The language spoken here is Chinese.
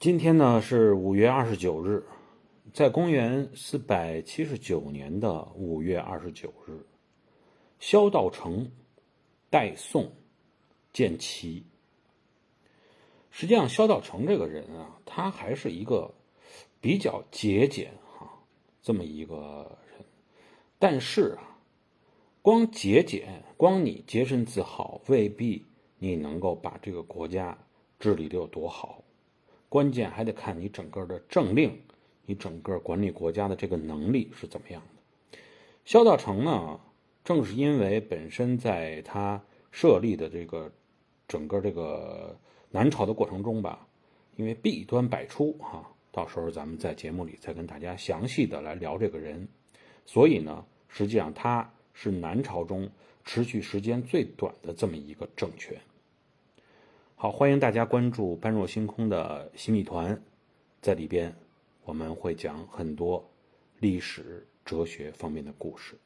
今天呢是五月二十九日，在公元四百七十九年的五月二十九日，萧道成代宋建齐。实际上，萧道成这个人啊，他还是一个比较节俭哈这么一个人，但是啊，光节俭，光你洁身自好，未必你能够把这个国家治理的有多好。关键还得看你整个的政令，你整个管理国家的这个能力是怎么样的。萧道成呢，正是因为本身在他设立的这个整个这个。南朝的过程中吧，因为弊端百出哈，到时候咱们在节目里再跟大家详细的来聊这个人。所以呢，实际上他是南朝中持续时间最短的这么一个政权。好，欢迎大家关注般若星空的新米团，在里边我们会讲很多历史、哲学方面的故事。